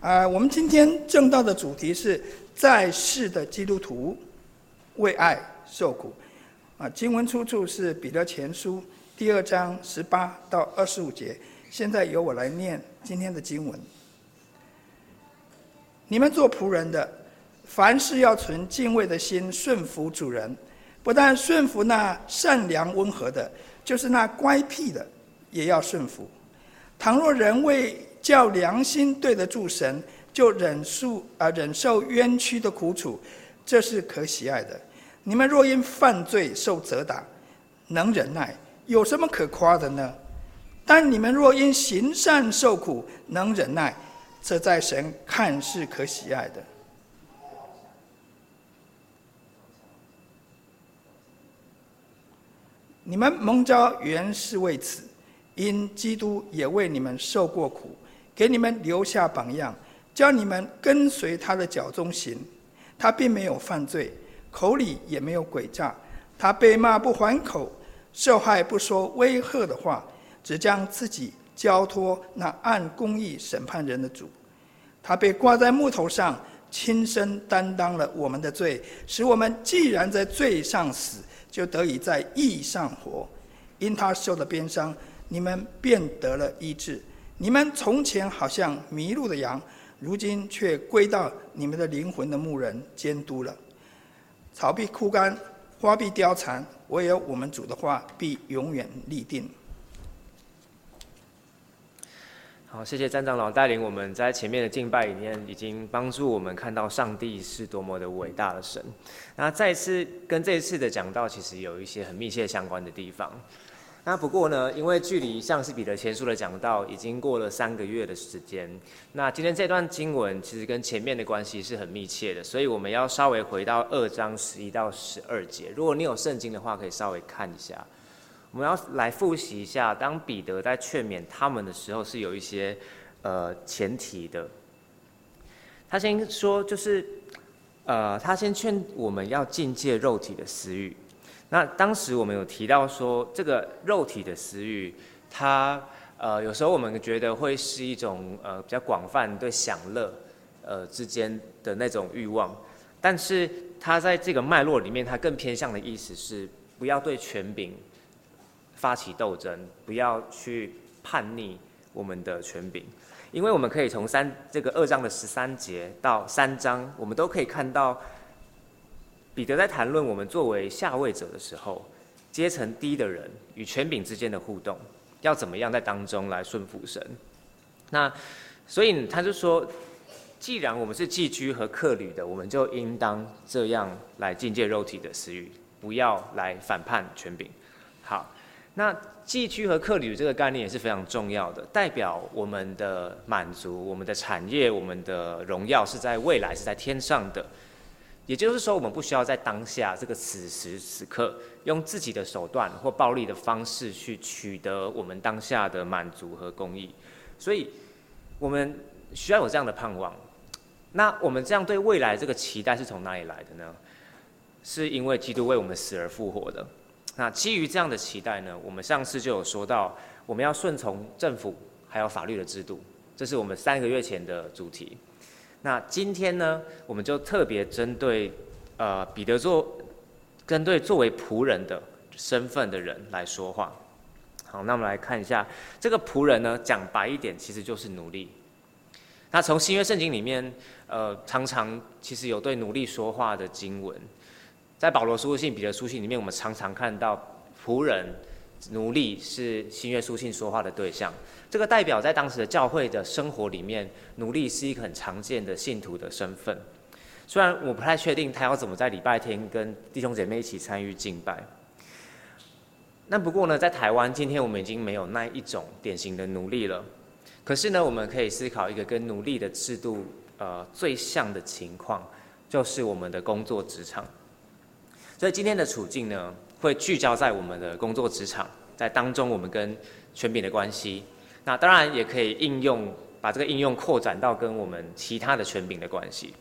啊，我们今天正道的主题是在世的基督徒为爱受苦。啊，经文出处是彼得前书第二章十八到二十五节。现在由我来念今天的经文。你们做仆人的，凡事要存敬畏的心，顺服主人。不但顺服那善良温和的，就是那乖僻的，也要顺服。倘若人为叫良心对得住神，就忍受啊忍受冤屈的苦楚，这是可喜爱的。你们若因犯罪受责打，能忍耐，有什么可夸的呢？但你们若因行善受苦，能忍耐，这在神看是可喜爱的。你们蒙召原是为此，因基督也为你们受过苦。给你们留下榜样，叫你们跟随他的脚踪行。他并没有犯罪，口里也没有诡诈。他被骂不还口，受害不说威吓的话，只将自己交托那按公义审判人的主。他被挂在木头上，亲身担当了我们的罪，使我们既然在罪上死，就得以在义上活。因他受的鞭伤，你们便得了医治。你们从前好像迷路的羊，如今却归到你们的灵魂的牧人监督了。草必枯干，花必凋残，唯有我们主的话必永远立定。好，谢谢詹长老带领我们在前面的敬拜里面，已经帮助我们看到上帝是多么的伟大的神。那再次跟这一次的讲道，其实有一些很密切相关的地方。那不过呢，因为距离上次彼得前书的讲道已经过了三个月的时间，那今天这段经文其实跟前面的关系是很密切的，所以我们要稍微回到二章十一到十二节。如果你有圣经的话，可以稍微看一下。我们要来复习一下，当彼得在劝勉他们的时候，是有一些呃前提的。他先说，就是呃，他先劝我们要禁戒肉体的私欲。那当时我们有提到说，这个肉体的私欲，它呃有时候我们觉得会是一种呃比较广泛对享乐呃之间的那种欲望，但是它在这个脉络里面，它更偏向的意思是不要对权柄发起斗争，不要去叛逆我们的权柄，因为我们可以从三这个二章的十三节到三章，我们都可以看到。彼得在谈论我们作为下位者的时候，阶层低的人与权柄之间的互动，要怎么样在当中来顺服神？那所以他就说，既然我们是寄居和客旅的，我们就应当这样来禁戒肉体的私欲，不要来反叛权柄。好，那寄居和客旅这个概念也是非常重要的，代表我们的满足、我们的产业、我们的荣耀是在未来，是在天上的。也就是说，我们不需要在当下这个此时此刻，用自己的手段或暴力的方式去取得我们当下的满足和公益。所以，我们需要有这样的盼望。那我们这样对未来这个期待是从哪里来的呢？是因为基督为我们死而复活的。那基于这样的期待呢，我们上次就有说到，我们要顺从政府还有法律的制度，这是我们三个月前的主题。那今天呢，我们就特别针对，呃，彼得作，针对作为仆人的身份的人来说话。好，那我们来看一下这个仆人呢，讲白一点，其实就是奴隶。那从新约圣经里面，呃，常常其实有对奴隶说话的经文，在保罗书信、彼得书信里面，我们常常看到仆人、奴隶是新约书信说话的对象。这个代表在当时的教会的生活里面，奴隶是一个很常见的信徒的身份。虽然我不太确定他要怎么在礼拜天跟弟兄姐妹一起参与敬拜。那不过呢，在台湾今天我们已经没有那一种典型的奴隶了。可是呢，我们可以思考一个跟奴隶的制度呃最像的情况，就是我们的工作职场。所以今天的处境呢，会聚焦在我们的工作职场，在当中我们跟权柄的关系。那当然也可以应用，把这个应用扩展到跟我们其他的权柄的关系。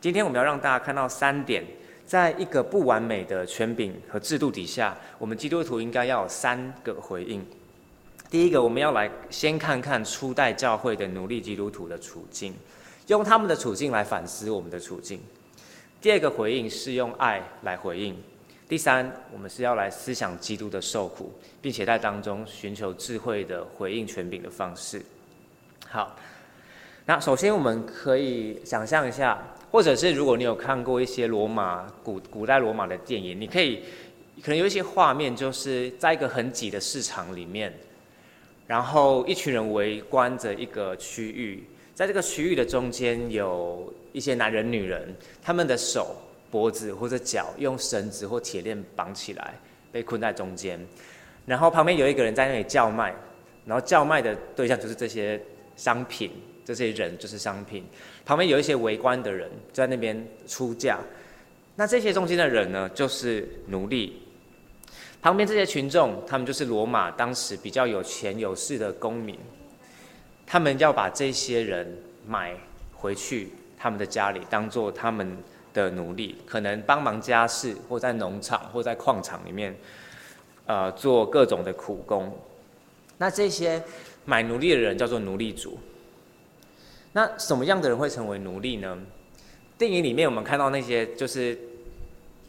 今天我们要让大家看到三点，在一个不完美的权柄和制度底下，我们基督徒应该要有三个回应。第一个，我们要来先看看初代教会的奴隶基督徒的处境，用他们的处境来反思我们的处境。第二个回应是用爱来回应。第三，我们是要来思想基督的受苦，并且在当中寻求智慧的回应权柄的方式。好，那首先我们可以想象一下，或者是如果你有看过一些罗马古古代罗马的电影，你可以可能有一些画面，就是在一个很挤的市场里面。然后一群人围观着一个区域，在这个区域的中间有一些男人、女人，他们的手、脖子或者脚用绳子或铁链绑起来，被困在中间。然后旁边有一个人在那里叫卖，然后叫卖的对象就是这些商品，这些人就是商品。旁边有一些围观的人在那边出价，那这些中间的人呢，就是奴隶。旁边这些群众，他们就是罗马当时比较有钱有势的公民，他们要把这些人买回去他们的家里，当做他们的奴隶，可能帮忙家事，或在农场或在矿场里面，呃，做各种的苦工。那这些买奴隶的人叫做奴隶主。那什么样的人会成为奴隶呢？电影里面我们看到那些就是。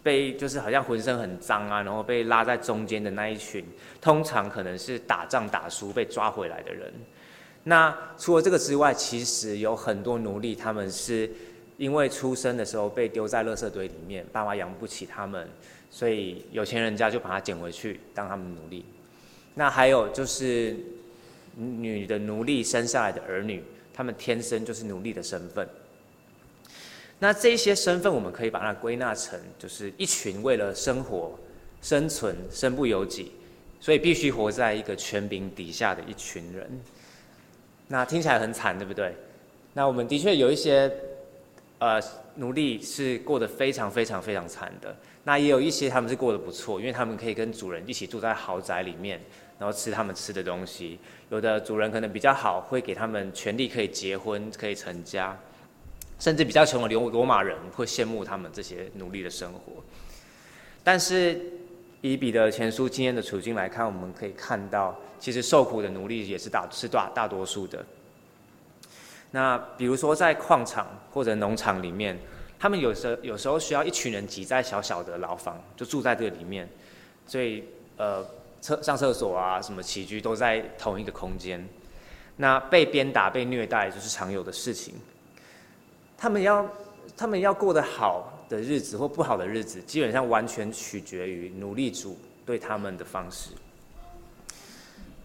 被就是好像浑身很脏啊，然后被拉在中间的那一群，通常可能是打仗打输被抓回来的人。那除了这个之外，其实有很多奴隶，他们是因为出生的时候被丢在垃圾堆里面，爸妈养不起他们，所以有钱人家就把他捡回去当他们奴隶。那还有就是女的奴隶生下来的儿女，他们天生就是奴隶的身份。那这些身份，我们可以把它归纳成，就是一群为了生活、生存、身不由己，所以必须活在一个权柄底下的一群人。那听起来很惨，对不对？那我们的确有一些，呃，奴隶是过得非常非常非常惨的。那也有一些他们是过得不错，因为他们可以跟主人一起住在豪宅里面，然后吃他们吃的东西。有的主人可能比较好，会给他们权利，可以结婚，可以成家。甚至比较穷的罗罗马人会羡慕他们这些奴隶的生活，但是以彼得前书今天的处境来看，我们可以看到，其实受苦的奴隶也是大是大大多数的。那比如说在矿场或者农场里面，他们有时有时候需要一群人挤在小小的牢房，就住在这里面，所以呃厕上厕所啊什么起居都在同一个空间，那被鞭打被虐待就是常有的事情。他们要，他们要过得好的日子或不好的日子，基本上完全取决于奴隶主对他们的方式。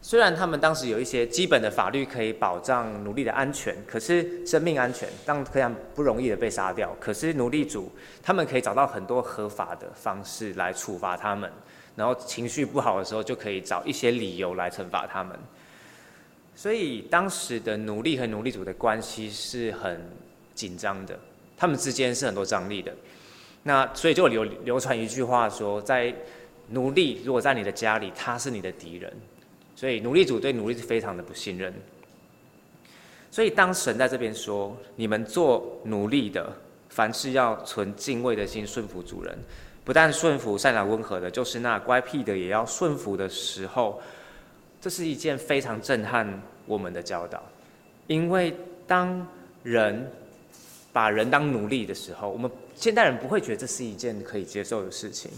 虽然他们当时有一些基本的法律可以保障奴隶的安全，可是生命安全当非常不容易的被杀掉。可是奴隶主他们可以找到很多合法的方式来处罚他们，然后情绪不好的时候就可以找一些理由来惩罚他们。所以当时的奴隶和奴隶主的关系是很紧张的，他们之间是很多张力的。那所以就流流传一句话说，在奴隶如果在你的家里，他是你的敌人。所以奴隶主对奴隶是非常的不信任。所以当神在这边说，你们做奴隶的，凡事要存敬畏的心，顺服主人，不但顺服善良温和的，就是那乖僻的也要顺服的时候，这是一件非常震撼我们的教导。因为当人把人当奴隶的时候，我们现代人不会觉得这是一件可以接受的事情。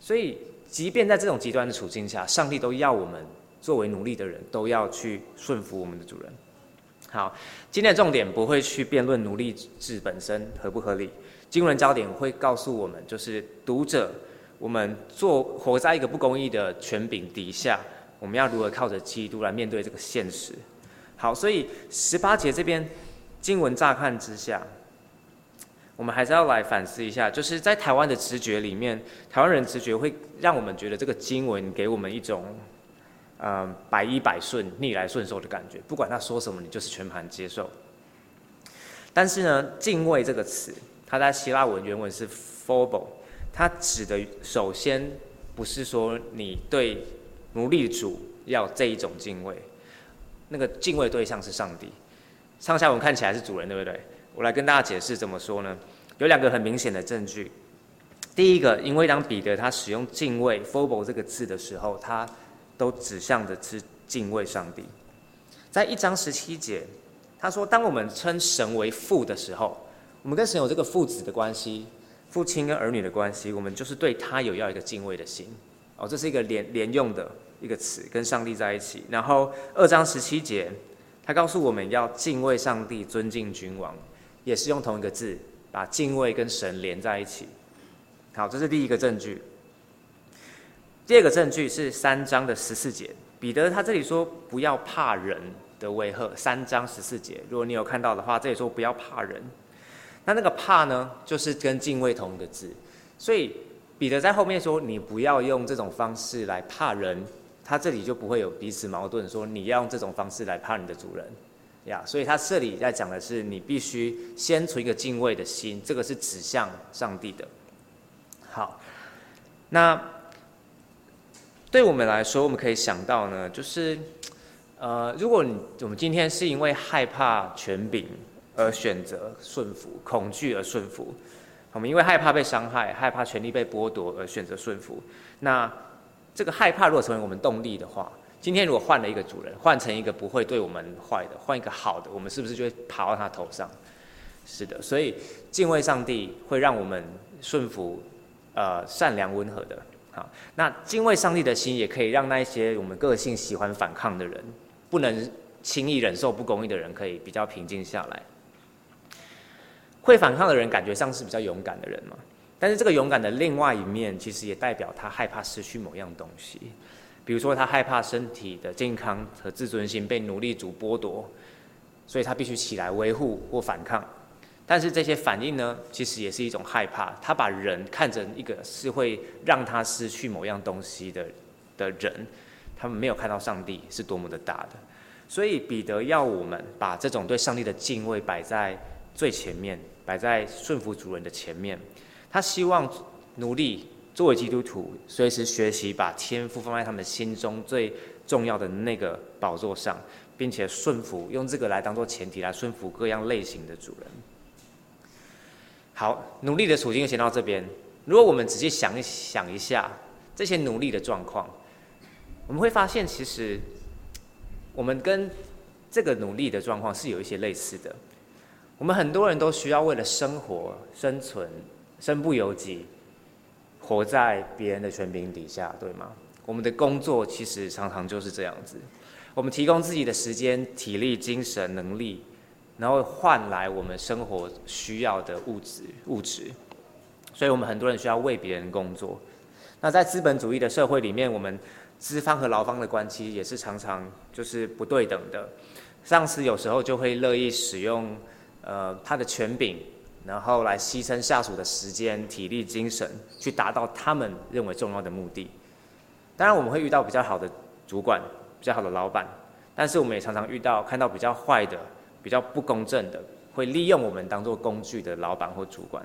所以，即便在这种极端的处境下，上帝都要我们作为奴隶的人都要去顺服我们的主人。好，今天的重点不会去辩论奴隶制本身合不合理，经文焦点会告诉我们，就是读者，我们做活在一个不公义的权柄底下，我们要如何靠着基督来面对这个现实。好，所以十八节这边。经文乍看之下，我们还是要来反思一下，就是在台湾的直觉里面，台湾人直觉会让我们觉得这个经文给我们一种，呃，百依百顺、逆来顺受的感觉，不管他说什么，你就是全盘接受。但是呢，敬畏这个词，它在希腊文原文是 phobos，它指的首先不是说你对奴隶主要这一种敬畏，那个敬畏对象是上帝。上下文看起来是主人，对不对？我来跟大家解释怎么说呢？有两个很明显的证据。第一个，因为当彼得他使用“敬畏 ”（phobos） 这个字的时候，他都指向的是敬畏上帝。在一章十七节，他说：“当我们称神为父的时候，我们跟神有这个父子的关系，父亲跟儿女的关系，我们就是对他有要一个敬畏的心。哦，这是一个连连用的一个词，跟上帝在一起。然后二章十七节，他告诉我们要敬畏上帝，尊敬君王，也是用同一个字，把敬畏跟神连在一起。好，这是第一个证据。第二个证据是三章的十四节，彼得他这里说不要怕人。”的威吓，三章十四节，如果你有看到的话，这里说不要怕人。那那个怕呢，就是跟敬畏同一个字。所以彼得在后面说，你不要用这种方式来怕人，他这里就不会有彼此矛盾，说你要用这种方式来怕你的主人呀。所以他这里在讲的是，你必须先存一个敬畏的心，这个是指向上帝的。好，那对我们来说，我们可以想到呢，就是。呃，如果你我们今天是因为害怕权柄而选择顺服，恐惧而顺服，我们因为害怕被伤害、害怕权力被剥夺而选择顺服，那这个害怕如果成为我们动力的话，今天如果换了一个主人，换成一个不会对我们坏的，换一个好的，我们是不是就会爬到他头上？是的，所以敬畏上帝会让我们顺服，呃，善良温和的。好，那敬畏上帝的心也可以让那一些我们个性喜欢反抗的人。不能轻易忍受不公义的人，可以比较平静下来。会反抗的人，感觉上是比较勇敢的人嘛。但是这个勇敢的另外一面，其实也代表他害怕失去某样东西。比如说，他害怕身体的健康和自尊心被奴隶主剥夺，所以他必须起来维护或反抗。但是这些反应呢，其实也是一种害怕。他把人看成一个是会让他失去某样东西的的人。他们没有看到上帝是多么的大的，所以彼得要我们把这种对上帝的敬畏摆在最前面，摆在顺服主人的前面。他希望奴隶作为基督徒，随时学习把天赋放在他们心中最重要的那个宝座上，并且顺服，用这个来当做前提来顺服各样类型的主人。好，努力的处境就先到这边。如果我们仔细想一想一下这些努力的状况。我们会发现，其实我们跟这个努力的状况是有一些类似的。我们很多人都需要为了生活、生存、身不由己，活在别人的权柄底下，对吗？我们的工作其实常常就是这样子。我们提供自己的时间、体力、精神、能力，然后换来我们生活需要的物质、物质。所以我们很多人需要为别人工作。那在资本主义的社会里面，我们资方和劳方的关系也是常常就是不对等的，上司有时候就会乐意使用呃他的权柄，然后来牺牲下属的时间、体力、精神，去达到他们认为重要的目的。当然，我们会遇到比较好的主管、比较好的老板，但是我们也常常遇到看到比较坏的、比较不公正的，会利用我们当做工具的老板或主管。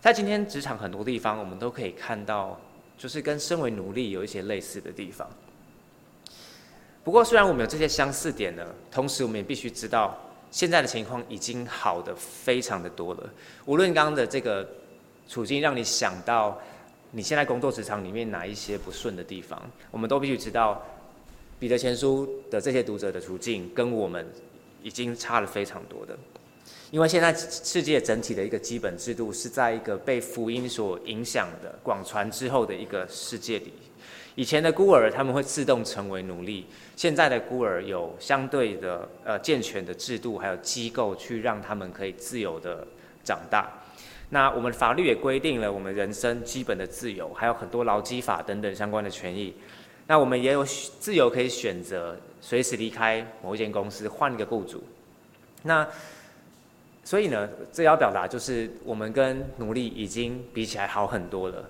在今天职场很多地方，我们都可以看到。就是跟身为奴隶有一些类似的地方。不过，虽然我们有这些相似点呢，同时我们也必须知道，现在的情况已经好的非常的多了。无论刚刚的这个处境让你想到你现在工作职场里面哪一些不顺的地方，我们都必须知道，彼得前书的这些读者的处境跟我们已经差了非常多的。因为现在世界整体的一个基本制度是在一个被福音所影响的广传之后的一个世界里，以前的孤儿他们会自动成为奴隶，现在的孤儿有相对的呃健全的制度还有机构去让他们可以自由的长大。那我们法律也规定了我们人生基本的自由，还有很多劳基法等等相关的权益。那我们也有自由可以选择随时离开某一间公司，换一个雇主。那所以呢，这要表达就是我们跟奴隶已经比起来好很多了。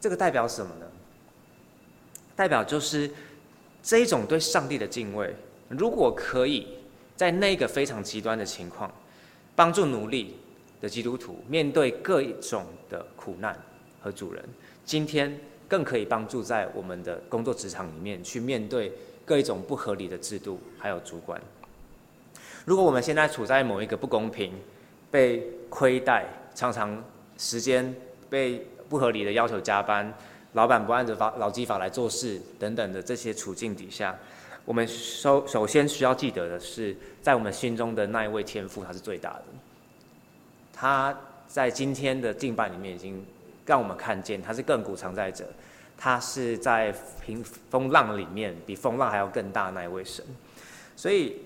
这个代表什么呢？代表就是这一种对上帝的敬畏，如果可以在那个非常极端的情况，帮助奴隶的基督徒面对各种的苦难和主人，今天更可以帮助在我们的工作职场里面去面对各一种不合理的制度还有主管。如果我们现在处在某一个不公平、被亏待、常常时间被不合理的要求加班、老板不按着法劳基法来做事等等的这些处境底下，我们首首先需要记得的是，在我们心中的那一位天父，他是最大的。他在今天的敬拜里面已经让我们看见，他是亘古常在者，他是在平风浪里面比风浪还要更大那一位神。所以，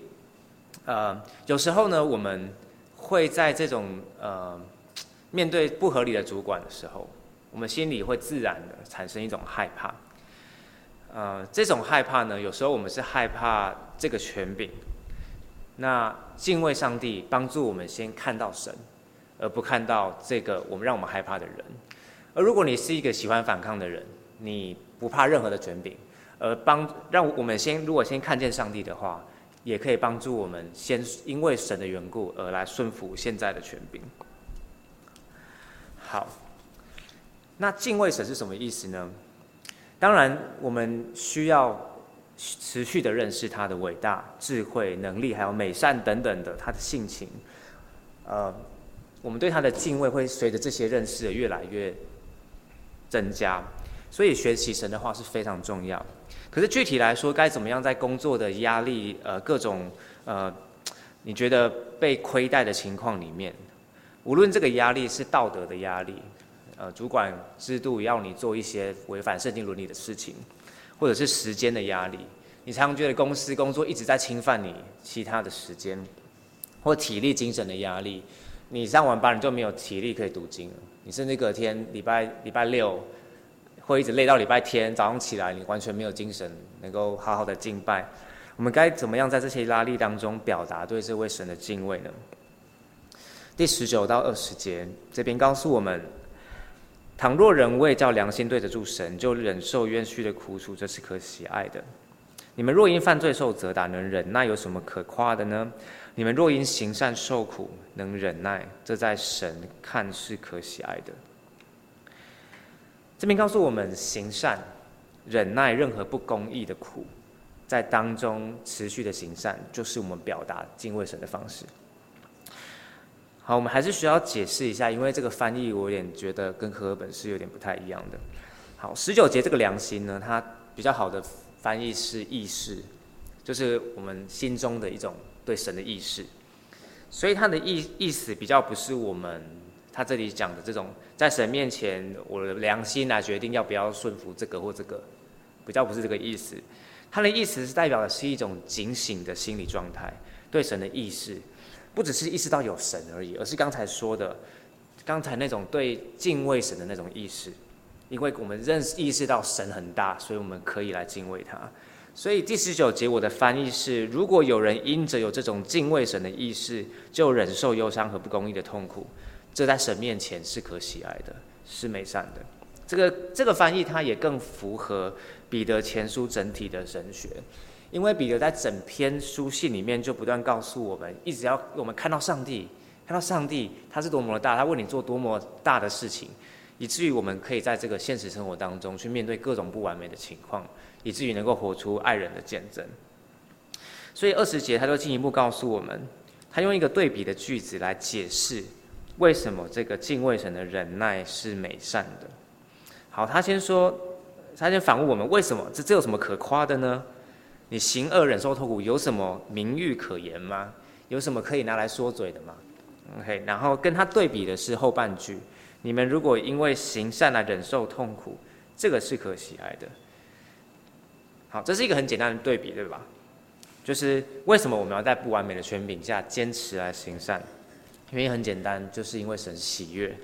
呃，有时候呢，我们会在这种呃面对不合理的主管的时候，我们心里会自然的产生一种害怕。呃，这种害怕呢，有时候我们是害怕这个权柄。那敬畏上帝，帮助我们先看到神，而不看到这个我们让我们害怕的人。而如果你是一个喜欢反抗的人，你不怕任何的权柄，而帮让我们先如果先看见上帝的话，也可以帮助我们先因为神的缘故而来顺服现在的权柄。好，那敬畏神是什么意思呢？当然，我们需要持续的认识他的伟大、智慧、能力，还有美善等等的他的性情。呃，我们对他的敬畏会随着这些认识的越来越增加。所以学习神的话是非常重要。可是具体来说，该怎么样在工作的压力、呃各种呃你觉得被亏待的情况里面，无论这个压力是道德的压力。呃，主管制度要你做一些违反圣经伦理的事情，或者是时间的压力，你常常觉得公司工作一直在侵犯你其他的时间，或体力精神的压力，你上完班你就没有体力可以读经了，你甚至隔天礼拜礼拜六会一直累到礼拜天早上起来，你完全没有精神能够好好的敬拜。我们该怎么样在这些压力当中表达对这位神的敬畏呢？第十九到二十节这边告诉我们。倘若人为叫良心对得住神，就忍受冤屈的苦楚，这是可喜爱的。你们若因犯罪受责打，能忍耐，有什么可夸的呢？你们若因行善受苦，能忍耐，这在神看是可喜爱的。这边告诉我们，行善、忍耐任何不公义的苦，在当中持续的行善，就是我们表达敬畏神的方式。好，我们还是需要解释一下，因为这个翻译我有点觉得跟和合本是有点不太一样的。好，十九节这个良心呢，它比较好的翻译是意识，就是我们心中的一种对神的意识。所以它的意意思比较不是我们他这里讲的这种在神面前我的良心来决定要不要顺服这个或这个，比较不是这个意思。它的意思是代表的是一种警醒的心理状态，对神的意识。不只是意识到有神而已，而是刚才说的，刚才那种对敬畏神的那种意识，因为我们认识意识到神很大，所以我们可以来敬畏他。所以第十九节我的翻译是：如果有人因着有这种敬畏神的意识，就忍受忧伤和不公义的痛苦，这在神面前是可喜爱的，是美善的。这个这个翻译它也更符合彼得前书整体的神学。因为彼得在整篇书信里面就不断告诉我们，一直要我们看到上帝，看到上帝他是多么的大，他为你做多么大的事情，以至于我们可以在这个现实生活当中去面对各种不完美的情况，以至于能够活出爱人的见证。所以二十节他就进一步告诉我们，他用一个对比的句子来解释为什么这个敬畏神的忍耐是美善的。好，他先说，他先反问我们，为什么这这有什么可夸的呢？你行恶忍受痛苦，有什么名誉可言吗？有什么可以拿来说嘴的吗？OK，然后跟他对比的是后半句：你们如果因为行善来忍受痛苦，这个是可喜爱的。好，这是一个很简单的对比，对吧？就是为什么我们要在不完美的权柄下坚持来行善？原因很简单，就是因为神喜悦，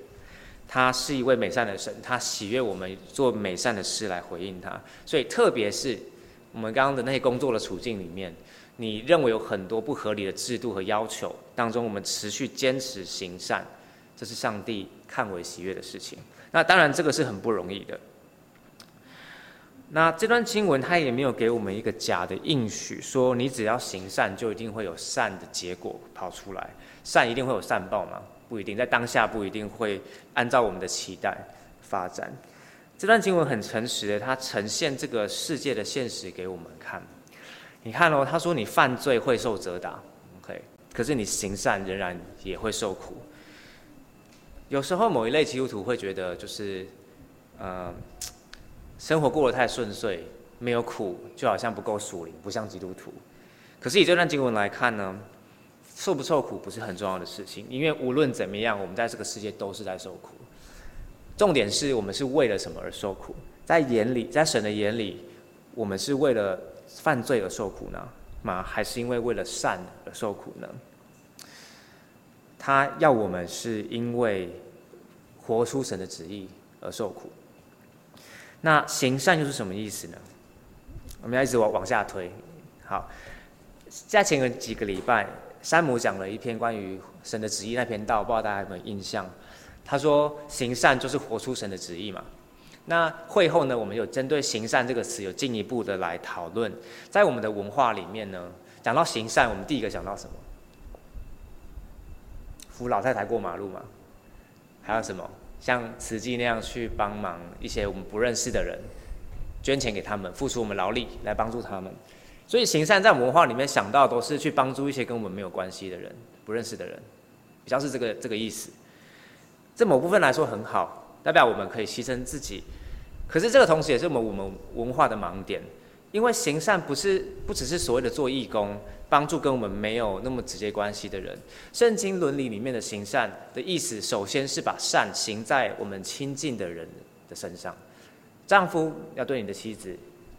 他是一位美善的神，他喜悦我们做美善的事来回应他，所以特别是。我们刚刚的那些工作的处境里面，你认为有很多不合理的制度和要求当中，我们持续坚持行善，这是上帝看为喜悦的事情。那当然，这个是很不容易的。那这段经文它也没有给我们一个假的应许，说你只要行善就一定会有善的结果跑出来，善一定会有善报吗？不一定，在当下不一定会按照我们的期待发展。这段经文很诚实的，它呈现这个世界的现实给我们看。你看哦，他说你犯罪会受责打，OK，可是你行善仍然也会受苦。有时候某一类基督徒会觉得，就是，呃，生活过得太顺遂，没有苦，就好像不够属灵，不像基督徒。可是以这段经文来看呢，受不受苦不是很重要的事情，因为无论怎么样，我们在这个世界都是在受苦。重点是我们是为了什么而受苦？在眼里，在神的眼里，我们是为了犯罪而受苦呢？吗？还是因为为了善而受苦呢？他要我们是因为活出神的旨意而受苦。那行善又是什么意思呢？我们要一直往往下推。好，在前个几个礼拜，山姆讲了一篇关于神的旨意那篇道，不知道大家有没有印象？他说行善就是活出神的旨意嘛。那会后呢，我们有针对行善这个词有进一步的来讨论。在我们的文化里面呢，讲到行善，我们第一个想到什么？扶老太太过马路嘛？还有什么？像慈济那样去帮忙一些我们不认识的人，捐钱给他们，付出我们劳力来帮助他们。所以行善在我们文化里面想到都是去帮助一些跟我们没有关系的人、不认识的人，比较是这个这个意思。这某部分来说很好，代表我们可以牺牲自己。可是这个同时也是我们我们文化的盲点，因为行善不是不只是所谓的做义工。帮助跟我们没有那么直接关系的人，圣经伦理里面的行善的意思，首先是把善行在我们亲近的人的身上。丈夫要对你的妻子，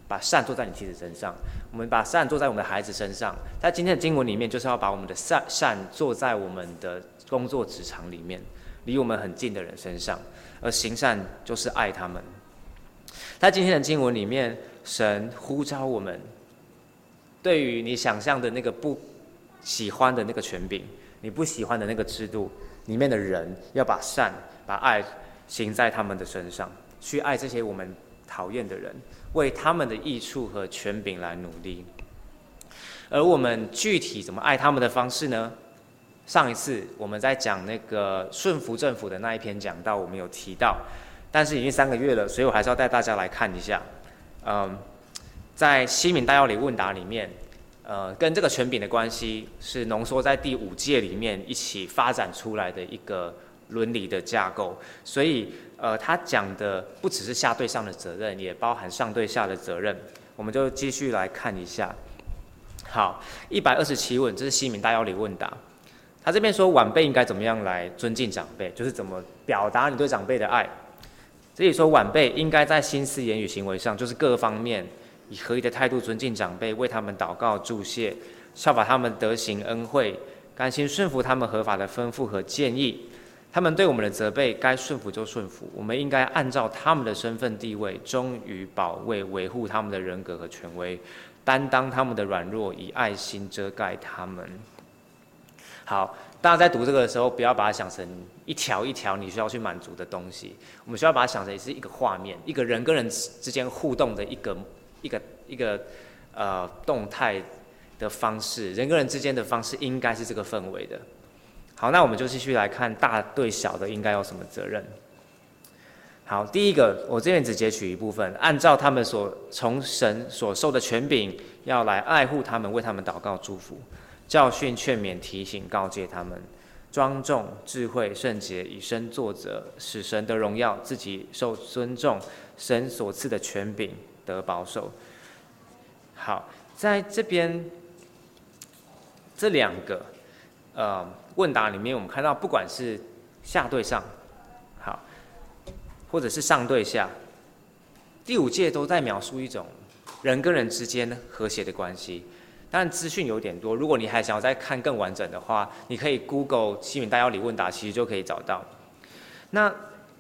把善做在你妻子身上；我们把善做在我们的孩子身上。在今天的经文里面，就是要把我们的善善做在我们的工作职场里面，离我们很近的人身上。而行善就是爱他们。在今天的经文里面，神呼召我们。对于你想象的那个不喜欢的那个权柄，你不喜欢的那个制度里面的人，要把善、把爱行在他们的身上，去爱这些我们讨厌的人，为他们的益处和权柄来努力。而我们具体怎么爱他们的方式呢？上一次我们在讲那个顺服政府的那一篇讲到，我们有提到，但是已经三个月了，所以我还是要带大家来看一下，嗯。在西敏大要理问答里面，呃，跟这个权柄的关系是浓缩在第五届里面一起发展出来的一个伦理的架构。所以，呃，他讲的不只是下对上的责任，也包含上对下的责任。我们就继续来看一下。好，一百二十七问，这是西敏大要理问答。他这边说晚辈应该怎么样来尊敬长辈，就是怎么表达你对长辈的爱。这里说晚辈应该在心思、言语、行为上，就是各方面。以合一的态度尊敬长辈，为他们祷告祝谢，效法他们德行恩惠，甘心顺服他们合法的吩咐和建议。他们对我们的责备，该顺服就顺服。我们应该按照他们的身份地位，忠于保卫维护他们的人格和权威，担当他们的软弱，以爱心遮盖他们。好，大家在读这个的时候，不要把它想成一条一条你需要去满足的东西。我们需要把它想成也是一个画面，一个人跟人之间互动的一个。一个一个呃动态的方式，人跟人之间的方式应该是这个氛围的。好，那我们就继续来看大对小的应该有什么责任。好，第一个，我这边只截取一部分，按照他们所从神所受的权柄，要来爱护他们，为他们祷告祝福，教训劝勉提醒告诫他们，庄重智慧圣洁以身作则，使神的荣耀自己受尊重，神所赐的权柄。得保守。好，在这边这两个呃问答里面，我们看到不管是下对上，好，或者是上对下，第五届都在描述一种人跟人之间和谐的关系。但资讯有点多，如果你还想要再看更完整的话，你可以 Google 西敏大要理问答，其实就可以找到。那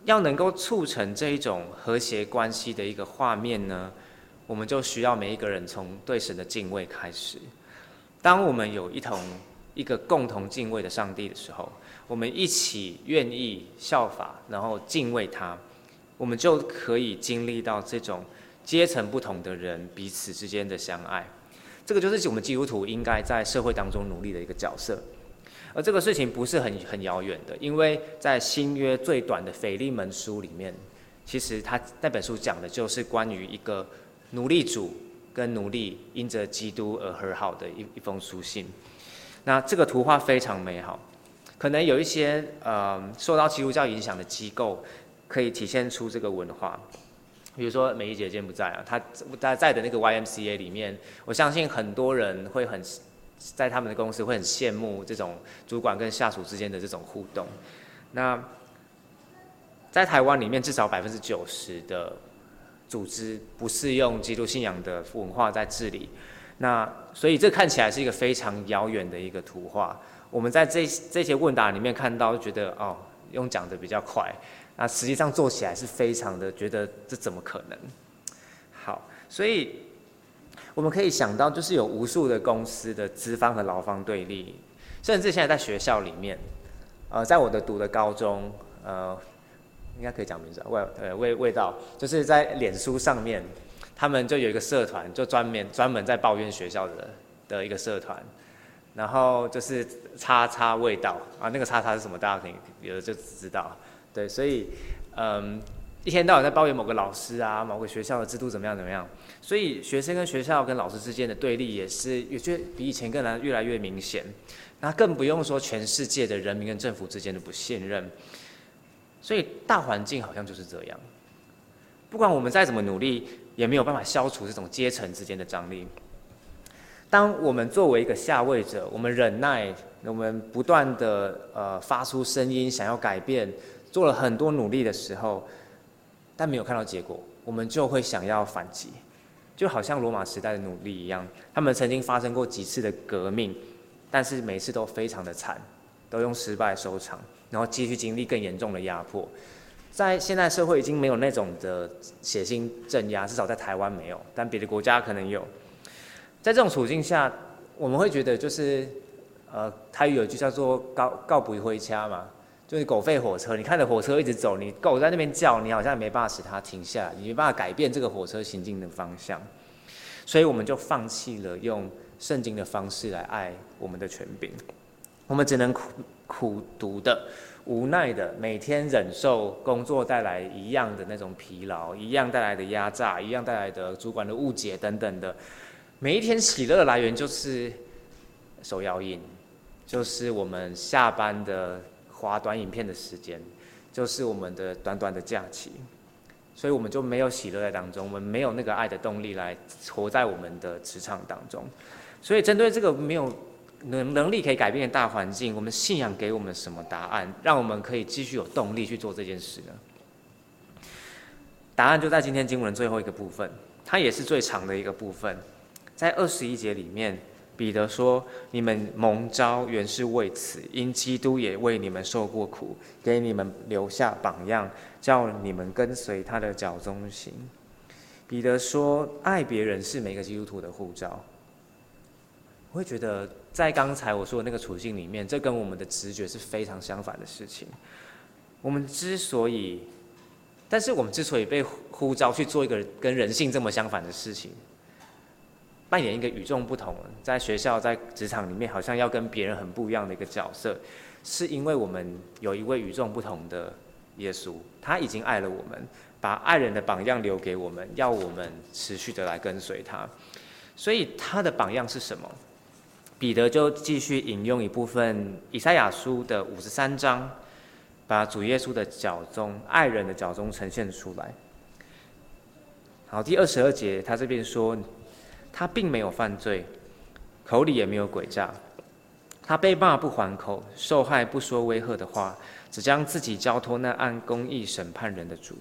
要能够促成这一种和谐关系的一个画面呢，我们就需要每一个人从对神的敬畏开始。当我们有一同一个共同敬畏的上帝的时候，我们一起愿意效法，然后敬畏他，我们就可以经历到这种阶层不同的人彼此之间的相爱。这个就是我们基督徒应该在社会当中努力的一个角色。而这个事情不是很很遥远的，因为在新约最短的腓利门书里面，其实他那本书讲的就是关于一个奴隶主跟奴隶因着基督而和好的一一封书信。那这个图画非常美好，可能有一些呃受到基督教影响的机构可以体现出这个文化。比如说美仪姐今天不在啊，她她在的那个 YMCA 里面，我相信很多人会很在他们的公司会很羡慕这种主管跟下属之间的这种互动。那在台湾里面，至少百分之九十的组织不是用基督信仰的文化在治理。那所以这看起来是一个非常遥远的一个图画。我们在这这些问答里面看到，觉得哦，用讲的比较快。那实际上做起来是非常的，觉得这怎么可能？好，所以我们可以想到，就是有无数的公司的资方和劳方对立，甚至现在在学校里面，呃，在我的读的高中，呃，应该可以讲名字，味呃味味道，就是在脸书上面，他们就有一个社团，就专门专门在抱怨学校的的一个社团，然后就是叉叉味道啊，那个叉叉是什么？大家可以有的就知道。对，所以，嗯，一天到晚在抱怨某个老师啊，某个学校的制度怎么样怎么样，所以学生跟学校跟老师之间的对立也是，也觉比以前更来越来越明显。那更不用说全世界的人民跟政府之间的不信任。所以大环境好像就是这样，不管我们再怎么努力，也没有办法消除这种阶层之间的张力。当我们作为一个下位者，我们忍耐，我们不断的呃发出声音，想要改变。做了很多努力的时候，但没有看到结果，我们就会想要反击，就好像罗马时代的努力一样。他们曾经发生过几次的革命，但是每次都非常的惨，都用失败收场，然后继续经历更严重的压迫。在现代社会已经没有那种的血腥镇压，至少在台湾没有，但别的国家可能有。在这种处境下，我们会觉得就是，呃，台语有句叫做“告告不回家”嘛。就是狗吠火车，你看着火车一直走，你狗在那边叫，你好像没办法使它停下来，你没办法改变这个火车行进的方向，所以我们就放弃了用圣经的方式来爱我们的权柄，我们只能苦苦读的、无奈的，每天忍受工作带来一样的那种疲劳，一样带来的压榨，一样带来的主管的误解等等的，每一天喜乐的来源就是手摇印，就是我们下班的。滑短影片的时间，就是我们的短短的假期，所以我们就没有喜乐在当中，我们没有那个爱的动力来活在我们的职场当中。所以针对这个没有能能力可以改变的大环境，我们信仰给我们什么答案，让我们可以继续有动力去做这件事呢？答案就在今天经文最后一个部分，它也是最长的一个部分，在二十一节里面。彼得说：“你们蒙召原是为此，因基督也为你们受过苦，给你们留下榜样，叫你们跟随他的脚踪行。”彼得说：“爱别人是每个基督徒的护照。”我会觉得，在刚才我说的那个处境里面，这跟我们的直觉是非常相反的事情。我们之所以，但是我们之所以被呼召去做一个跟人性这么相反的事情。扮演一个与众不同，在学校、在职场里面，好像要跟别人很不一样的一个角色，是因为我们有一位与众不同的耶稣，他已经爱了我们，把爱人的榜样留给我们，要我们持续的来跟随他。所以他的榜样是什么？彼得就继续引用一部分以赛亚书的五十三章，把主耶稣的脚踪、爱人的脚踪呈现出来。好，第二十二节，他这边说。他并没有犯罪，口里也没有诡诈。他被骂不还口，受害不说威吓的话，只将自己交托那按公义审判人的主。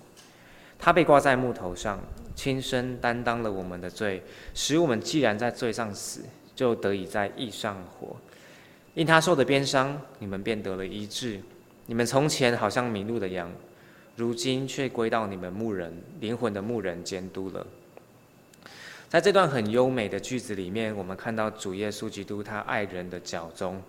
他被挂在木头上，亲身担当了我们的罪，使我们既然在罪上死，就得以在义上活。因他受的鞭伤，你们便得了医治。你们从前好像迷路的羊，如今却归到你们牧人灵魂的牧人监督了。在这段很优美的句子里面，我们看到主耶稣基督他爱人的脚踪。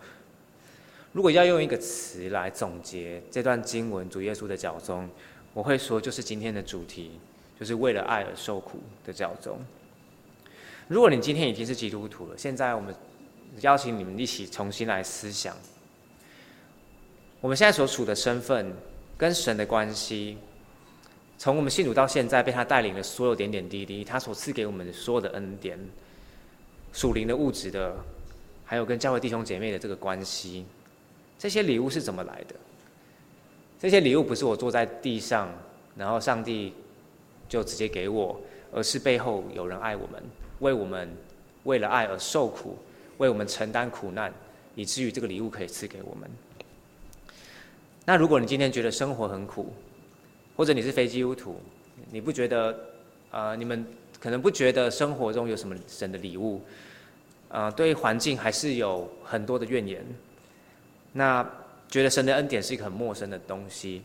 如果要用一个词来总结这段经文，主耶稣的脚踪，我会说就是今天的主题，就是为了爱而受苦的脚踪。如果你今天已经是基督徒了，现在我们邀请你们一起重新来思想，我们现在所处的身份跟神的关系。从我们信主到现在，被他带领的所有点点滴滴，他所赐给我们的所有的恩典，属灵的、物质的，还有跟教会弟兄姐妹的这个关系，这些礼物是怎么来的？这些礼物不是我坐在地上，然后上帝就直接给我，而是背后有人爱我们，为我们为了爱而受苦，为我们承担苦难，以至于这个礼物可以赐给我们。那如果你今天觉得生活很苦，或者你是非基督徒，你不觉得，呃，你们可能不觉得生活中有什么神的礼物，呃，对环境还是有很多的怨言，那觉得神的恩典是一个很陌生的东西。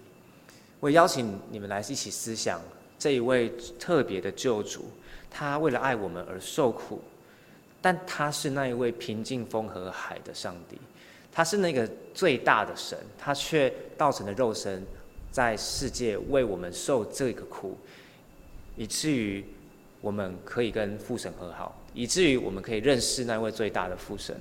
我邀请你们来一起思想这一位特别的救主，他为了爱我们而受苦，但他是那一位平静风和海的上帝，他是那个最大的神，他却道成了肉身，在世界为我们受这个苦，以至于我们可以跟父神和好，以至于我们可以认识那位最大的父神。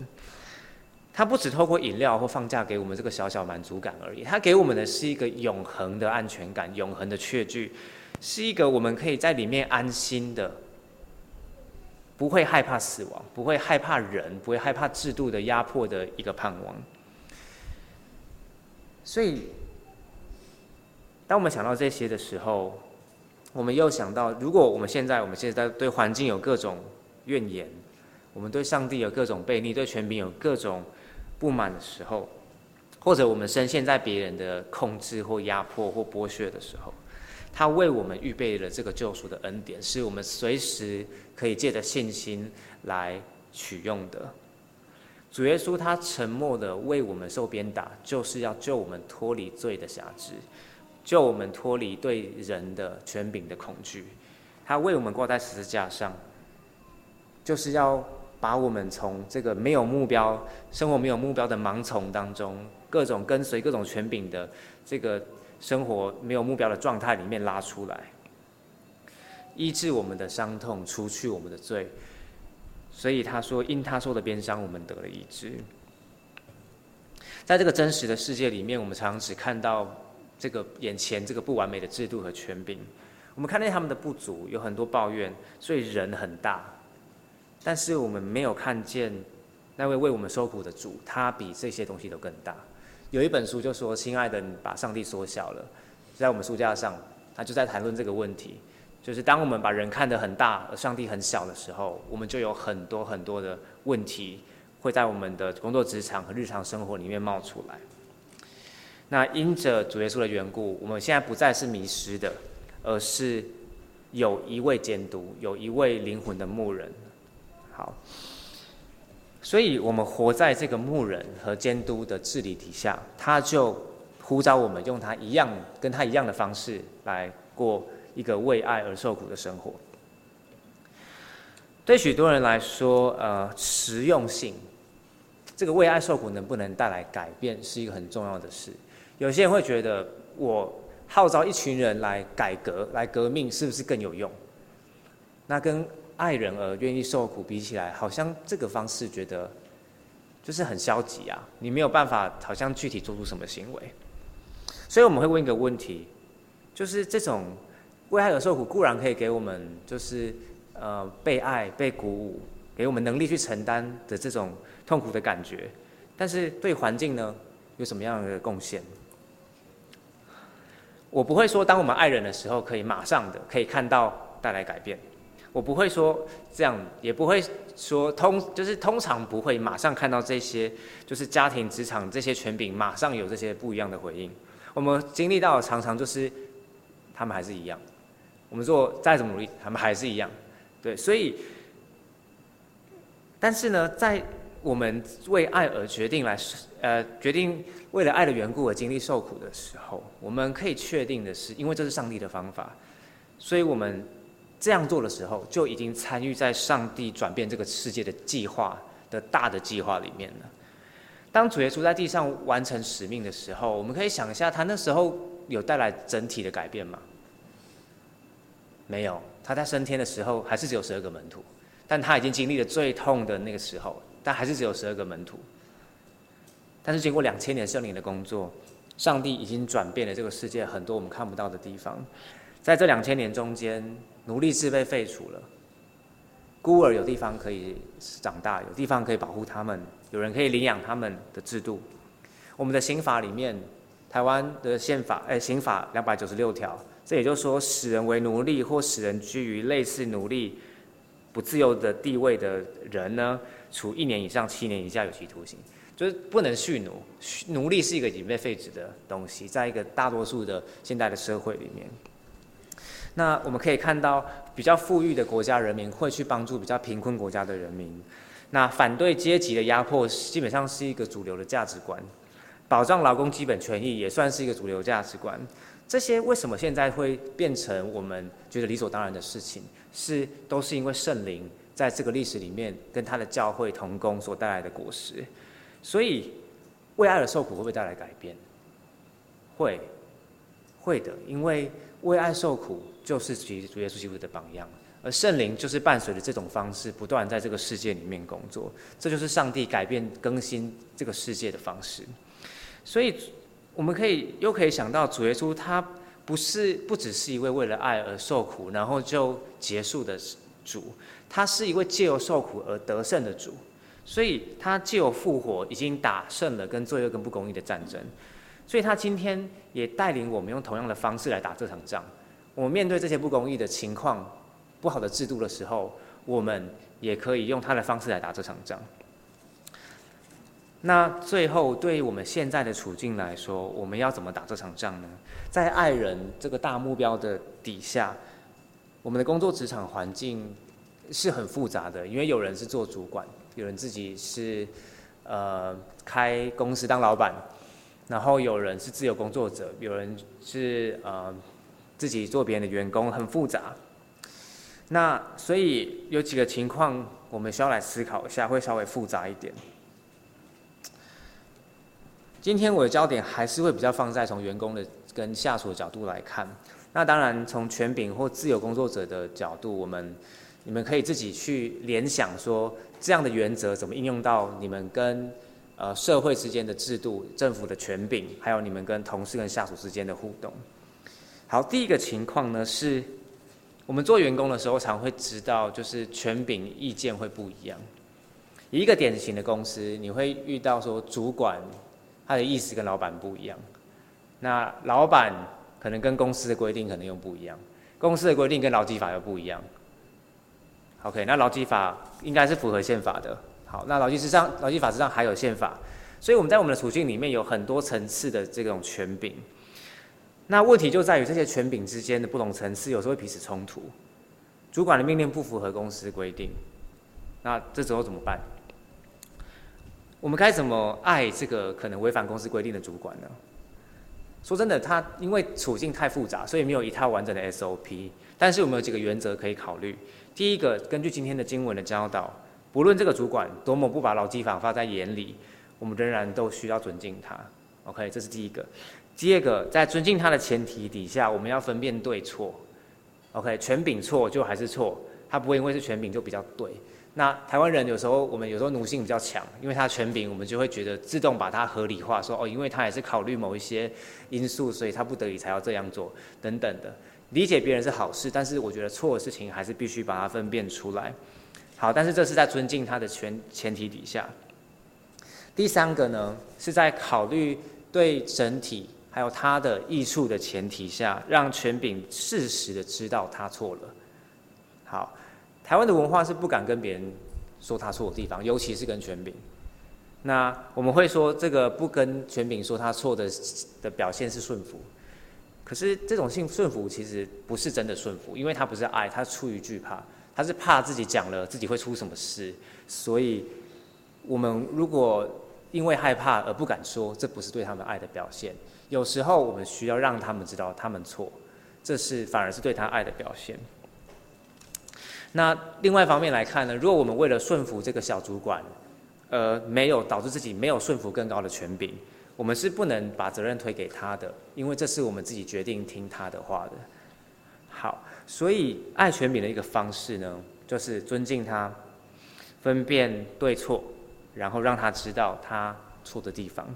他不只透过饮料或放假给我们这个小小满足感而已，他给我们的是一个永恒的安全感、永恒的确据，是一个我们可以在里面安心的，不会害怕死亡，不会害怕人，不会害怕制度的压迫的一个盼望。所以，当我们想到这些的时候，我们又想到，如果我们现在我们现在对环境有各种怨言，我们对上帝有各种悖逆，对权柄有各种。不满的时候，或者我们深陷在别人的控制或压迫或剥削的时候，他为我们预备了这个救赎的恩典，是我们随时可以借着信心来取用的。主耶稣他沉默的为我们受鞭打，就是要救我们脱离罪的辖制，救我们脱离对人的权柄的恐惧。他为我们挂在十字架上，就是要。把我们从这个没有目标、生活没有目标的盲从当中，各种跟随各种权柄的这个生活没有目标的状态里面拉出来，医治我们的伤痛，除去我们的罪。所以他说：“因他受的鞭伤，我们得了医治。”在这个真实的世界里面，我们常常只看到这个眼前这个不完美的制度和权柄，我们看见他们的不足，有很多抱怨，所以人很大。但是我们没有看见那位为我们受苦的主，他比这些东西都更大。有一本书就说：“亲爱的，你把上帝缩小了。”在我们书架上，他就在谈论这个问题，就是当我们把人看得很大，而上帝很小的时候，我们就有很多很多的问题会在我们的工作职场和日常生活里面冒出来。那因着主耶稣的缘故，我们现在不再是迷失的，而是有一位监督，有一位灵魂的牧人。好，所以我们活在这个牧人和监督的治理底下，他就呼召我们用他一样、跟他一样的方式来过一个为爱而受苦的生活。对许多人来说，呃，实用性，这个为爱受苦能不能带来改变，是一个很重要的事。有些人会觉得，我号召一群人来改革、来革命，是不是更有用？那跟爱人而愿意受苦，比起来，好像这个方式觉得就是很消极啊！你没有办法，好像具体做出什么行为。所以我们会问一个问题，就是这种为爱而受苦固然可以给我们，就是呃被爱、被鼓舞，给我们能力去承担的这种痛苦的感觉，但是对环境呢，有什么样的贡献？我不会说，当我们爱人的时候，可以马上的可以看到带来改变。我不会说这样，也不会说通，就是通常不会马上看到这些，就是家庭、职场这些权柄马上有这些不一样的回应。我们经历到常常就是，他们还是一样。我们做再怎么努力，他们还是一样。对，所以，但是呢，在我们为爱而决定来，呃，决定为了爱的缘故而经历受苦的时候，我们可以确定的是，因为这是上帝的方法，所以我们。这样做的时候，就已经参与在上帝转变这个世界的计划的大的计划里面了。当主耶稣在地上完成使命的时候，我们可以想一下，他那时候有带来整体的改变吗？没有，他在升天的时候还是只有十二个门徒，但他已经经历了最痛的那个时候，但还是只有十二个门徒。但是经过两千年圣灵的工作，上帝已经转变了这个世界很多我们看不到的地方，在这两千年中间。奴隶制被废除了，孤儿有地方可以长大，有地方可以保护他们，有人可以领养他们的制度。我们的刑法里面，台湾的宪法，哎，刑法两百九十六条这也就是说，使人为奴隶或使人居于类似奴隶不自由的地位的人呢，处一年以上七年以下有期徒刑，就是不能蓄奴。奴隶是一个已经被废止的东西，在一个大多数的现代的社会里面。那我们可以看到，比较富裕的国家人民会去帮助比较贫困国家的人民。那反对阶级的压迫，基本上是一个主流的价值观。保障劳工基本权益也算是一个主流价值观。这些为什么现在会变成我们觉得理所当然的事情？是都是因为圣灵在这个历史里面跟他的教会同工所带来的果实。所以，为爱而受苦会不会带来改变？会，会的，因为为爱受苦。就是主耶稣基督的榜样，而圣灵就是伴随着这种方式，不断在这个世界里面工作。这就是上帝改变更新这个世界的方式。所以，我们可以又可以想到，主耶稣他不是不只是一位为了爱而受苦，然后就结束的主，他是一位借由受苦而得胜的主。所以，他借由复活，已经打胜了跟罪恶跟不公义的战争。所以他今天也带领我们用同样的方式来打这场仗。我们面对这些不公义的情况、不好的制度的时候，我们也可以用他的方式来打这场仗。那最后，对于我们现在的处境来说，我们要怎么打这场仗呢？在爱人这个大目标的底下，我们的工作职场环境是很复杂的，因为有人是做主管，有人自己是呃开公司当老板，然后有人是自由工作者，有人是呃。自己做别人的员工很复杂，那所以有几个情况我们需要来思考一下，会稍微复杂一点。今天我的焦点还是会比较放在从员工的跟下属的角度来看。那当然从权柄或自由工作者的角度，我们你们可以自己去联想说，这样的原则怎么应用到你们跟呃社会之间的制度、政府的权柄，还有你们跟同事跟下属之间的互动。好，第一个情况呢是，我们做员工的时候，常会知道，就是权柄意见会不一样。一个典型的公司，你会遇到说，主管他的意思跟老板不一样，那老板可能跟公司的规定可能又不一样，公司的规定跟劳基法又不一样。OK，那劳基法应该是符合宪法的。好，那劳基之上，劳基法之上还有宪法，所以我们在我们的处境里面有很多层次的这种权柄。那问题就在于这些权柄之间的不同层次，有时候会彼此冲突。主管的命令不符合公司规定，那这时候怎么办？我们该怎么爱这个可能违反公司规定的主管呢？说真的，他因为处境太复杂，所以没有一套完整的 SOP。但是我们有几个原则可以考虑。第一个，根据今天的经文的教导，不论这个主管多么不把劳基法放在眼里，我们仍然都需要尊敬他。OK，这是第一个。第二个，在尊敬他的前提底下，我们要分辨对错。OK，权柄错就还是错，他不会因为是权柄就比较对。那台湾人有时候，我们有时候奴性比较强，因为他权柄，我们就会觉得自动把它合理化，说哦，因为他也是考虑某一些因素，所以他不得已才要这样做等等的。理解别人是好事，但是我觉得错的事情还是必须把它分辨出来。好，但是这是在尊敬他的前前提底下。第三个呢，是在考虑对整体。还有他的益处的前提下，让权柄适时的知道他错了。好，台湾的文化是不敢跟别人说他错的地方，尤其是跟权柄。那我们会说，这个不跟权柄说他错的的表现是顺服。可是这种性顺服其实不是真的顺服，因为他不是爱，他出于惧怕，他是怕自己讲了自己会出什么事。所以，我们如果因为害怕而不敢说，这不是对他们爱的表现。有时候我们需要让他们知道他们错，这是反而是对他爱的表现。那另外一方面来看呢，如果我们为了顺服这个小主管，呃，没有导致自己没有顺服更高的权柄，我们是不能把责任推给他的，因为这是我们自己决定听他的话的。好，所以爱权柄的一个方式呢，就是尊敬他，分辨对错，然后让他知道他错的地方。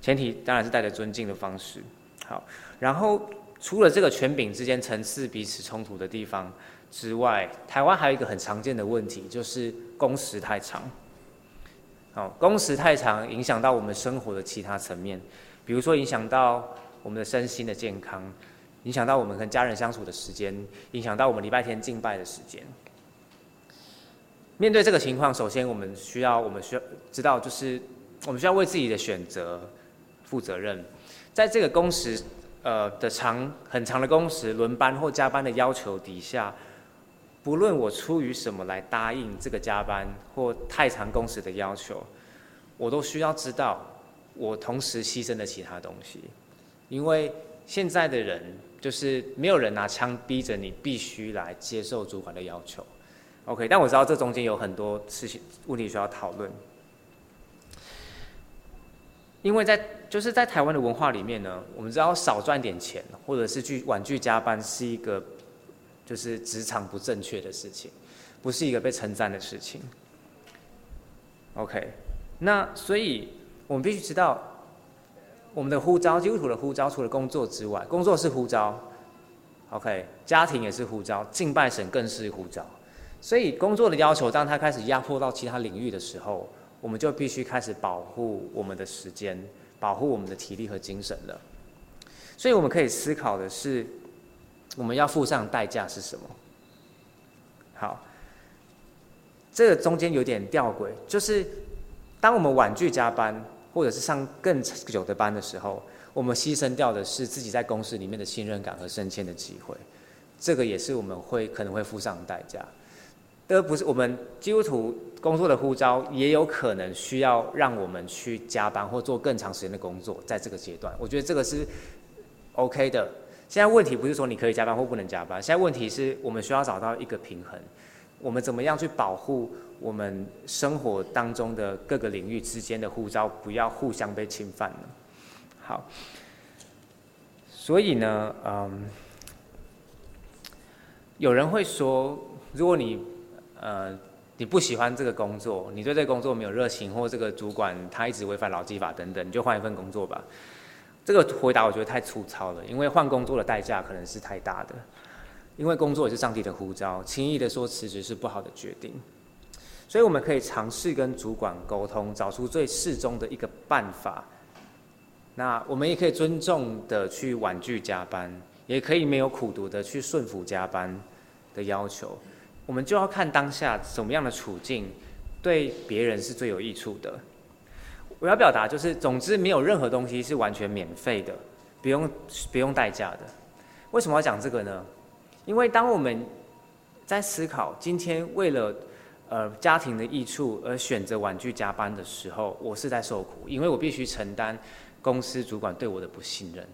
前提当然是带着尊敬的方式，好，然后除了这个权柄之间层次彼此冲突的地方之外，台湾还有一个很常见的问题，就是工时太长。好，工时太长影响到我们生活的其他层面，比如说影响到我们的身心的健康，影响到我们跟家人相处的时间，影响到我们礼拜天敬拜的时间。面对这个情况，首先我们需要，我们需要知道，就是我们需要为自己的选择负责任。在这个工时，呃的长很长的工时、轮班或加班的要求底下，不论我出于什么来答应这个加班或太长工时的要求，我都需要知道，我同时牺牲了其他东西。因为现在的人，就是没有人拿枪逼着你必须来接受主管的要求。OK，但我知道这中间有很多事情问题需要讨论。因为在就是在台湾的文化里面呢，我们知道少赚点钱，或者是去婉拒加班，是一个就是职场不正确的事情，不是一个被称赞的事情。OK，那所以我们必须知道，我们的呼召，基督徒的呼召，除了工作之外，工作是呼召，OK，家庭也是呼召，敬拜神更是呼召。所以工作的要求，当他开始压迫到其他领域的时候，我们就必须开始保护我们的时间，保护我们的体力和精神了。所以我们可以思考的是，我们要付上代价是什么？好，这个中间有点吊诡，就是当我们婉拒加班，或者是上更久的班的时候，我们牺牲掉的是自己在公司里面的信任感和升迁的机会，这个也是我们会可能会付上代价。而不是我们基督徒工作的呼召，也有可能需要让我们去加班或做更长时间的工作，在这个阶段，我觉得这个是 OK 的。现在问题不是说你可以加班或不能加班，现在问题是我们需要找到一个平衡，我们怎么样去保护我们生活当中的各个领域之间的护照，不要互相被侵犯呢？好，所以呢，嗯，有人会说，如果你呃，你不喜欢这个工作，你对这个工作没有热情，或这个主管他一直违反劳基法等等，你就换一份工作吧。这个回答我觉得太粗糙了，因为换工作的代价可能是太大的。因为工作也是上帝的呼召，轻易的说辞职是不好的决定。所以我们可以尝试跟主管沟通，找出最适中的一个办法。那我们也可以尊重的去婉拒加班，也可以没有苦读的去顺服加班的要求。我们就要看当下什么样的处境对别人是最有益处的。我要表达就是，总之没有任何东西是完全免费的，不用不用代价的。为什么要讲这个呢？因为当我们在思考今天为了呃家庭的益处而选择婉拒加班的时候，我是在受苦，因为我必须承担公司主管对我的不信任。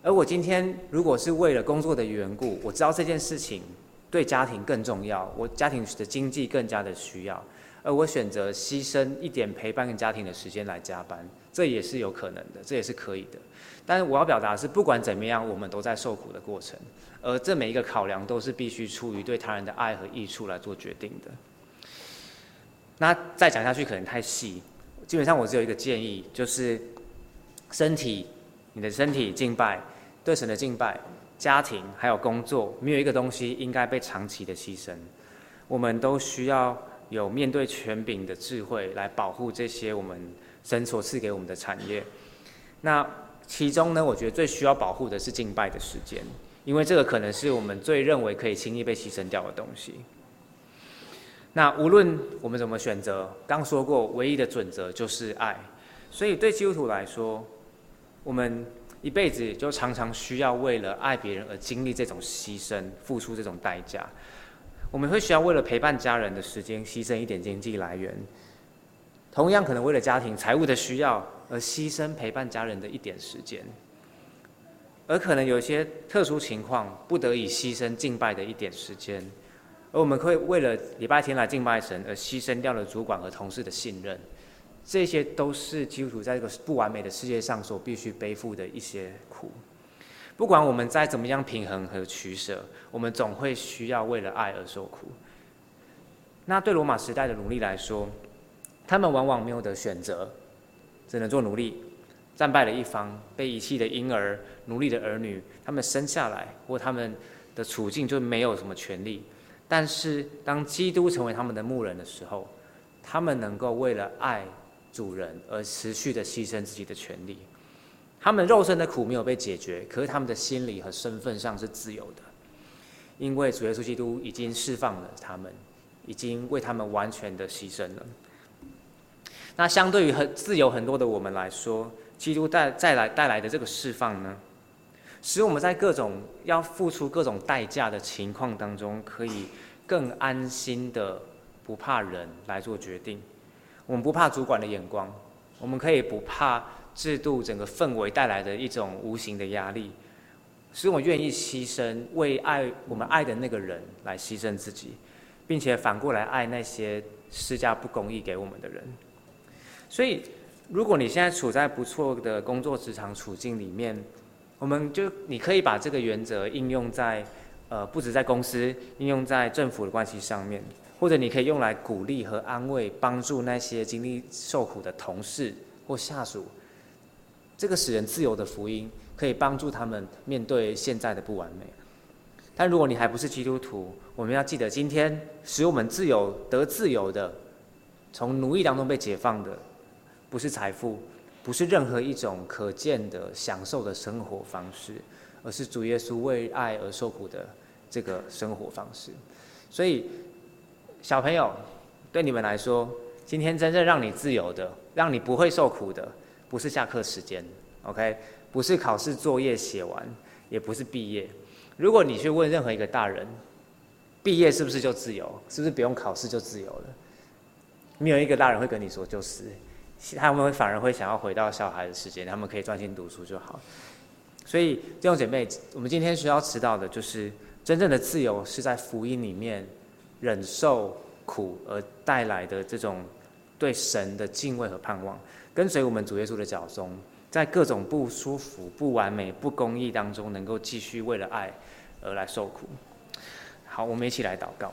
而我今天如果是为了工作的缘故，我知道这件事情。对家庭更重要，我家庭的经济更加的需要，而我选择牺牲一点陪伴跟家庭的时间来加班，这也是有可能的，这也是可以的。但是我要表达的是，不管怎么样，我们都在受苦的过程，而这每一个考量都是必须出于对他人的爱和益处来做决定的。那再讲下去可能太细，基本上我只有一个建议，就是身体，你的身体敬拜，对神的敬拜。家庭还有工作，没有一个东西应该被长期的牺牲。我们都需要有面对权柄的智慧来保护这些我们神所赐给我们的产业。那其中呢，我觉得最需要保护的是敬拜的时间，因为这个可能是我们最认为可以轻易被牺牲掉的东西。那无论我们怎么选择，刚说过，唯一的准则就是爱。所以对基督徒来说，我们。一辈子就常常需要为了爱别人而经历这种牺牲，付出这种代价。我们会需要为了陪伴家人的时间牺牲一点经济来源，同样可能为了家庭财务的需要而牺牲陪伴家人的一点时间，而可能有些特殊情况不得已牺牲敬拜的一点时间，而我们会为了礼拜天来敬拜神而牺牲掉了主管和同事的信任。这些都是基督徒在这个不完美的世界上所必须背负的一些苦。不管我们再怎么样平衡和取舍，我们总会需要为了爱而受苦。那对罗马时代的奴隶来说，他们往往没有得选择，只能做奴隶。战败的一方，被遗弃的婴儿、奴隶的儿女，他们生下来或他们的处境就没有什么权利。但是当基督成为他们的牧人的时候，他们能够为了爱主人而持续的牺牲自己的权利，他们肉身的苦没有被解决，可是他们的心理和身份上是自由的，因为主耶稣基督已经释放了他们，已经为他们完全的牺牲了。那相对于很自由很多的我们来说，基督带再来带来的这个释放呢，使我们在各种要付出各种代价的情况当中，可以更安心的不怕人来做决定。我们不怕主管的眼光，我们可以不怕制度整个氛围带来的一种无形的压力，使我愿意牺牲，为爱我们爱的那个人来牺牲自己，并且反过来爱那些施加不公义给我们的人。所以，如果你现在处在不错的工作职场处境里面，我们就你可以把这个原则应用在，呃，不止在公司，应用在政府的关系上面，或者你可以用来鼓励和安慰、帮助那些经历受苦的同事或下属。这个使人自由的福音，可以帮助他们面对现在的不完美。但如果你还不是基督徒，我们要记得，今天使我们自由得自由的，从奴役当中被解放的。不是财富，不是任何一种可见的享受的生活方式，而是主耶稣为爱而受苦的这个生活方式。所以，小朋友，对你们来说，今天真正让你自由的，让你不会受苦的，不是下课时间，OK？不是考试作业写完，也不是毕业。如果你去问任何一个大人，毕业是不是就自由？是不是不用考试就自由了？没有一个大人会跟你说就是。他们反而会想要回到小孩的时间，他们可以专心读书就好。所以弟兄姐妹，我们今天需要知道的就是，真正的自由是在福音里面忍受苦而带来的这种对神的敬畏和盼望，跟随我们主耶稣的脚踪，在各种不舒服、不完美、不公义当中，能够继续为了爱而来受苦。好，我们一起来祷告。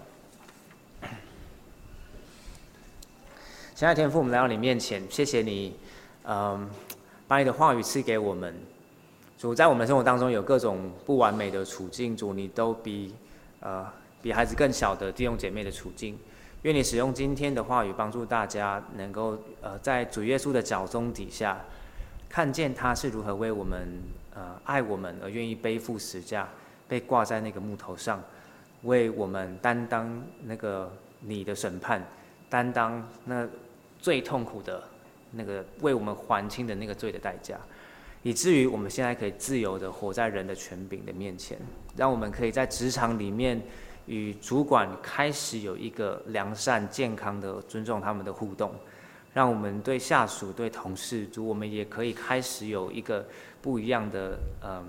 亲爱的天父，我们来到你面前，谢谢你，嗯，把你的话语赐给我们。主，在我们生活当中有各种不完美的处境，主，你都比呃比孩子更小的弟兄姐妹的处境。愿你使用今天的话语，帮助大家能够呃在主耶稣的脚踪底下，看见他是如何为我们呃爱我们而愿意背负十架，被挂在那个木头上，为我们担当那个你的审判，担当那。最痛苦的那个为我们还清的那个罪的代价，以至于我们现在可以自由的活在人的权柄的面前，让我们可以在职场里面与主管开始有一个良善、健康的尊重他们的互动，让我们对下属、对同事，主我们也可以开始有一个不一样的呃，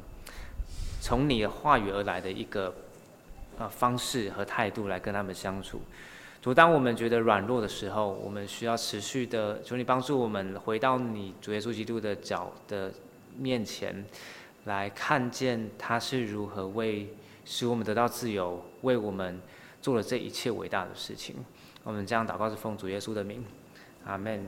从你的话语而来的一个呃方式和态度来跟他们相处。主，当我们觉得软弱的时候，我们需要持续的求你帮助我们回到你主耶稣基督的脚的面前，来看见他是如何为使我们得到自由，为我们做了这一切伟大的事情。我们将祷告是奉主耶稣的名，阿门。